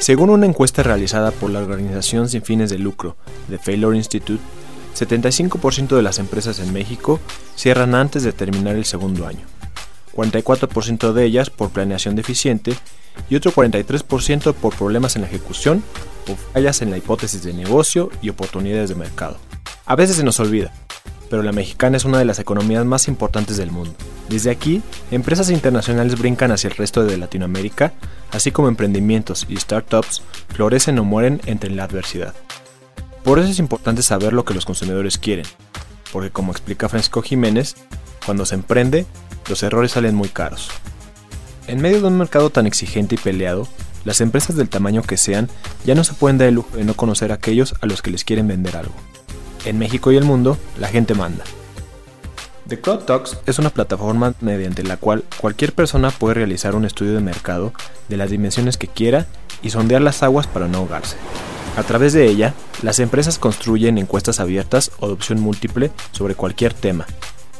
Según una encuesta realizada por la organización sin fines de lucro, The Failure Institute, 75% de las empresas en México cierran antes de terminar el segundo año, 44% de ellas por planeación deficiente y otro 43% por problemas en la ejecución o fallas en la hipótesis de negocio y oportunidades de mercado. A veces se nos olvida, pero la mexicana es una de las economías más importantes del mundo. Desde aquí, empresas internacionales brincan hacia el resto de Latinoamérica, así como emprendimientos y startups florecen o mueren entre la adversidad. Por eso es importante saber lo que los consumidores quieren, porque como explica Francisco Jiménez, cuando se emprende, los errores salen muy caros. En medio de un mercado tan exigente y peleado, las empresas del tamaño que sean ya no se pueden dar el lujo de no conocer a aquellos a los que les quieren vender algo. En México y el mundo, la gente manda. The Crowd Talks es una plataforma mediante la cual cualquier persona puede realizar un estudio de mercado de las dimensiones que quiera y sondear las aguas para no ahogarse. A través de ella, las empresas construyen encuestas abiertas o de opción múltiple sobre cualquier tema,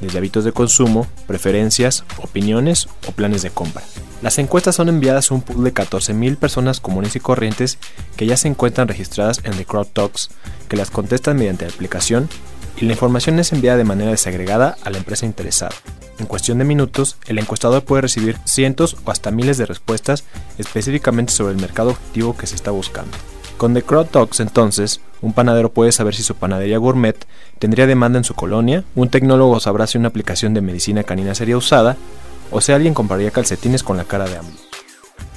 desde hábitos de consumo, preferencias, opiniones o planes de compra. Las encuestas son enviadas a un pool de 14.000 personas comunes y corrientes que ya se encuentran registradas en The Crowd Talks, que las contestan mediante la aplicación y la información es enviada de manera desagregada a la empresa interesada. En cuestión de minutos, el encuestador puede recibir cientos o hasta miles de respuestas específicamente sobre el mercado objetivo que se está buscando. Con The Crowd Talks entonces, un panadero puede saber si su panadería gourmet tendría demanda en su colonia, un tecnólogo sabrá si una aplicación de medicina canina sería usada, o si alguien compraría calcetines con la cara de AMLO.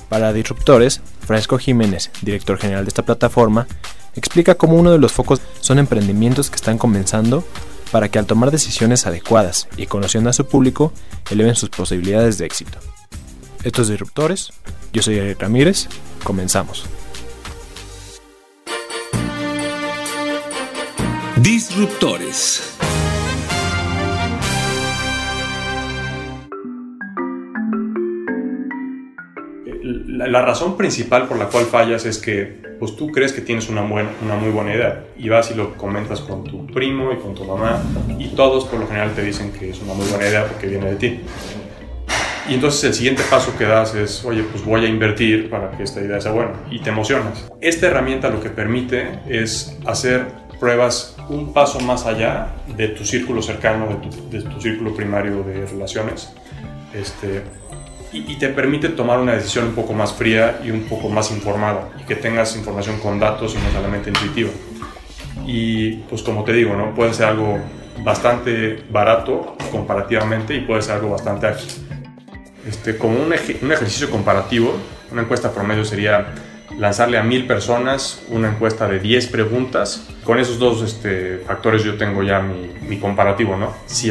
Para Disruptores, Francisco Jiménez, director general de esta plataforma, explica cómo uno de los focos son emprendimientos que están comenzando para que al tomar decisiones adecuadas y conociendo a su público, eleven sus posibilidades de éxito. Estos Disruptores, yo soy Eric Ramírez, comenzamos. Disruptores. La, razón principal por la cual fallas es que pues tú crees que tienes una, buena, una muy buena idea y vas y lo comentas con tu primo y con tu mamá y todos por lo general te dicen que es una muy buena idea porque viene de ti. Y entonces el siguiente paso que das es, oye, pues voy a invertir para que esta idea sea buena y te emocionas. Esta herramienta lo que permite es hacer pruebas un paso más allá de tu círculo cercano, de tu, círculo primario de relaciones, este, y, te permite tomar una decisión un poco más fría y un poco más informada, y que tengas información con datos y no solamente intuitiva. Y pues como te digo, ¿no? puede ser algo bastante barato comparativamente y puede ser algo bastante ágil. Este, como un, un ejercicio comparativo, una encuesta promedio sería lanzarle a mil personas una encuesta de 10 preguntas. Con esos dos este, factores yo tengo ya mi, comparativo, ¿no? Si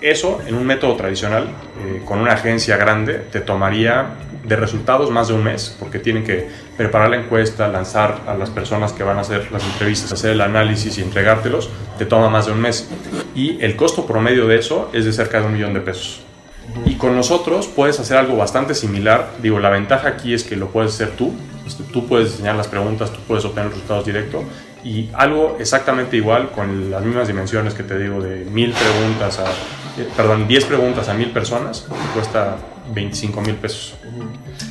eso en un método tradicional, eh, con una agencia grande, te tomaría de resultados más de un mes, porque tienen que preparar la encuesta, lanzar a las personas que van a hacer las entrevistas, hacer el análisis y entregártelos, te toma más de un mes. Y el costo promedio de eso es de cerca de un millón de pesos. Y con nosotros puedes hacer algo bastante similar. Digo, la ventaja aquí es que lo puedes hacer tú, este, tú puedes diseñar las preguntas, tú puedes obtener resultados directos y algo exactamente igual con las mismas dimensiones que te digo de mil preguntas a, eh, perdón, 10 preguntas a mil personas, cuesta 25 mil pesos.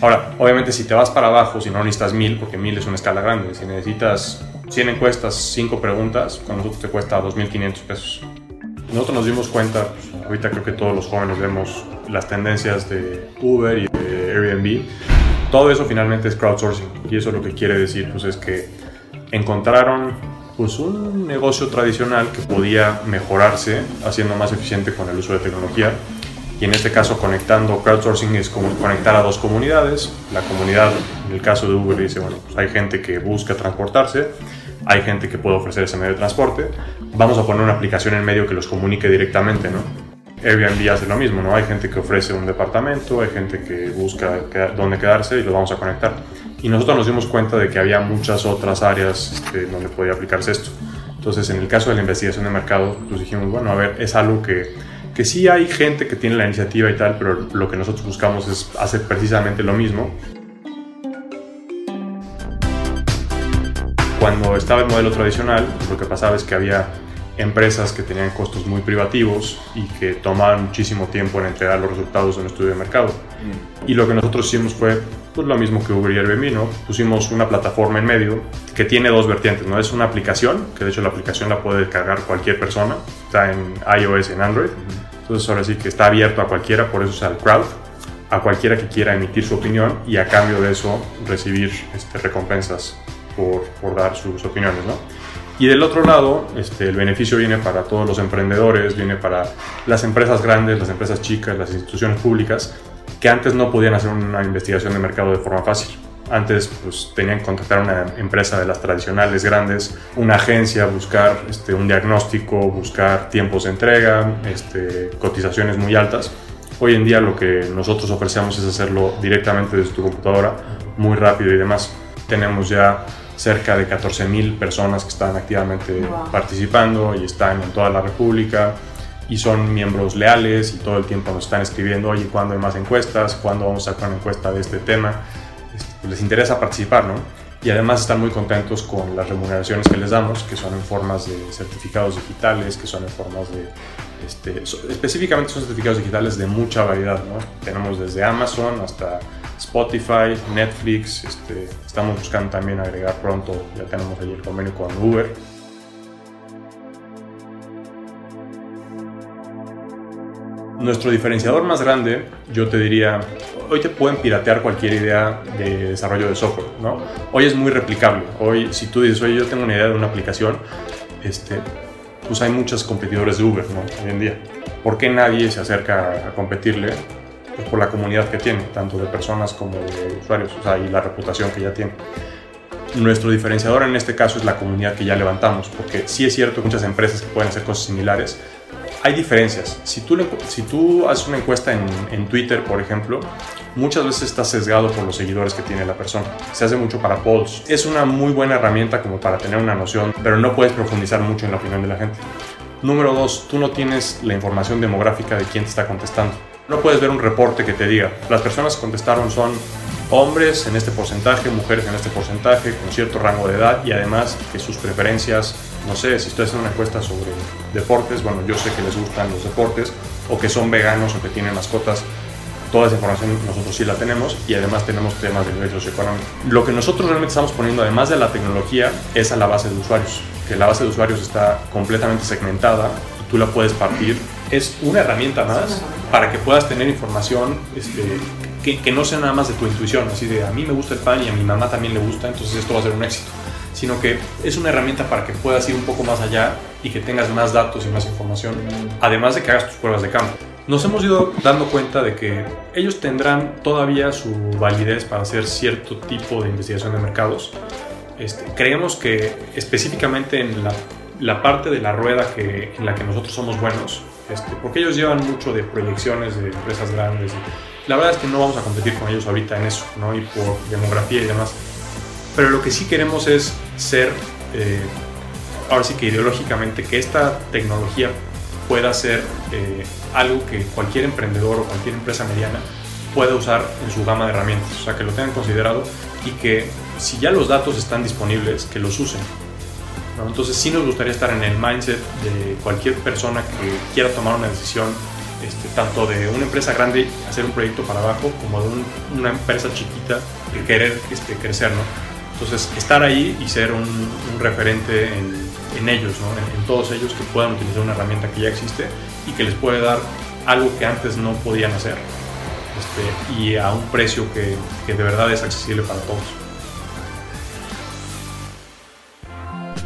Ahora, obviamente si te vas para abajo, si no necesitas mil, porque mil es una escala grande, si necesitas 100 encuestas, 5 preguntas, con nosotros te cuesta 2.500 pesos. Nosotros nos dimos cuenta, pues, ahorita creo que todos los jóvenes vemos las tendencias de Uber y de Airbnb, todo eso finalmente es crowdsourcing y eso lo que quiere decir pues es que encontraron pues un negocio tradicional que podía mejorarse haciendo más eficiente con el uso de tecnología y en este caso conectando crowdsourcing es como conectar a dos comunidades la comunidad en el caso de Uber dice bueno pues hay gente que busca transportarse hay gente que puede ofrecer ese medio de transporte vamos a poner una aplicación en medio que los comunique directamente no Airbnb hace lo mismo, ¿no? Hay gente que ofrece un departamento, hay gente que busca dónde quedarse y lo vamos a conectar. Y nosotros nos dimos cuenta de que había muchas otras áreas este, donde podía aplicarse esto. Entonces, en el caso de la investigación de mercado, pues dijimos, bueno, a ver, es algo que, que sí hay gente que tiene la iniciativa y tal, pero lo que nosotros buscamos es hacer precisamente lo mismo. Cuando estaba el modelo tradicional, lo que pasaba es que había empresas que tenían costos muy privativos y que tomaban muchísimo tiempo en entregar los resultados de un estudio de mercado. Mm. Y lo que nosotros hicimos fue pues, lo mismo que Uber y Airbnb, ¿no? Pusimos una plataforma en medio que tiene dos vertientes, ¿no? Es una aplicación, que de hecho la aplicación la puede descargar cualquier persona, está en iOS en Android. Entonces ahora sí que está abierto a cualquiera, por eso usa el crowd, a cualquiera que quiera emitir su opinión y a cambio de eso recibir este, recompensas por, por dar sus opiniones, ¿no? Y del otro lado, este, el beneficio viene para todos los emprendedores, viene para las empresas grandes, las empresas chicas, las instituciones públicas, que antes no podían hacer una investigación de mercado de forma fácil. Antes pues, tenían que contactar a una empresa de las tradicionales grandes, una agencia, buscar este, un diagnóstico, buscar tiempos de entrega, este, cotizaciones muy altas. Hoy en día lo que nosotros ofrecemos es hacerlo directamente desde tu computadora, muy rápido y demás. Tenemos ya cerca de 14.000 personas que están activamente participando y están en toda la República y son miembros leales y todo el tiempo nos están escribiendo, oye, ¿cuándo hay más encuestas? ¿Cuándo vamos a sacar una encuesta de este tema? Este, les interesa participar, ¿no? Y además están muy contentos con las remuneraciones que les damos, que son en formas de certificados digitales, que son en formas de... Este, específicamente son certificados digitales de mucha variedad, ¿no? Tenemos desde Amazon hasta Spotify, Netflix, este, estamos buscando también agregar pronto, ya tenemos ahí el convenio con Uber. Nuestro diferenciador más grande, yo te diría, hoy te pueden piratear cualquier idea de desarrollo de software, ¿no? Hoy es muy replicable. Hoy, si tú dices, oye, yo tengo una idea de una aplicación, este, pues hay muchos competidores de Uber, ¿no? Hoy en día. ¿Por qué nadie se acerca a competirle? por la comunidad que tiene, tanto de personas como de usuarios, o sea, y la reputación que ya tiene. Nuestro diferenciador en este caso es la comunidad que ya levantamos, porque sí es cierto que muchas empresas que pueden hacer cosas similares, hay diferencias. Si tú, si tú haces una encuesta en, en Twitter, por ejemplo, muchas veces está sesgado por los seguidores que tiene la persona. Se hace mucho para polls. Es una muy buena herramienta como para tener una noción, pero no puedes profundizar mucho en la opinión de la gente. Número dos, tú no tienes la información demográfica de quién te está contestando. No puedes ver un reporte que te diga, las personas que contestaron son hombres en este porcentaje, mujeres en este porcentaje, con cierto rango de edad y además que sus preferencias, no sé, si estoy haciendo una encuesta sobre deportes, bueno, yo sé que les gustan los deportes o que son veganos o que tienen mascotas. Toda esa información nosotros sí la tenemos y además tenemos temas de nivel socioeconómico. Lo que nosotros realmente estamos poniendo, además de la tecnología, es a la base de usuarios. Que la base de usuarios está completamente segmentada tú la puedes partir es una herramienta más para que puedas tener información este, que, que, no sea nada más de tu intuición, así de a mí me gusta el pan y a mi mamá también le gusta, entonces esto va a ser un éxito, sino que es una herramienta para que puedas ir un poco más allá y que tengas más datos y más información, además de que hagas tus pruebas de campo. Nos hemos ido dando cuenta de que ellos tendrán todavía su validez para hacer cierto tipo de investigación de mercados. Este, creemos que específicamente en la, la parte de la rueda que, en la que nosotros somos buenos, este, porque ellos llevan mucho de proyecciones de empresas grandes. la verdad es que no vamos a competir con ellos ahorita en eso, ¿no? Y por demografía y demás. Pero lo que sí queremos es ser, eh, ahora sí que ideológicamente, que esta tecnología pueda ser eh, algo que cualquier emprendedor o cualquier empresa mediana pueda usar en su gama de herramientas. O sea, que lo tengan considerado y que si ya los datos están disponibles, que los usen entonces sí nos gustaría estar en el mindset de cualquier persona que quiera tomar una decisión, este, tanto de una empresa grande hacer un proyecto para abajo, como de una empresa chiquita que querer este, crecer. ¿no? Entonces estar ahí y ser un, referente en, ellos, en, todos ellos que puedan utilizar una herramienta que ya existe y que les puede dar algo que antes no podían hacer este, y a un precio que, que de verdad es accesible para todos.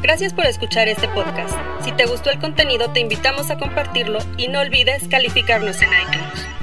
Gracias por escuchar este podcast. Si te gustó el contenido, te invitamos a compartirlo y no olvides calificarnos en iTunes.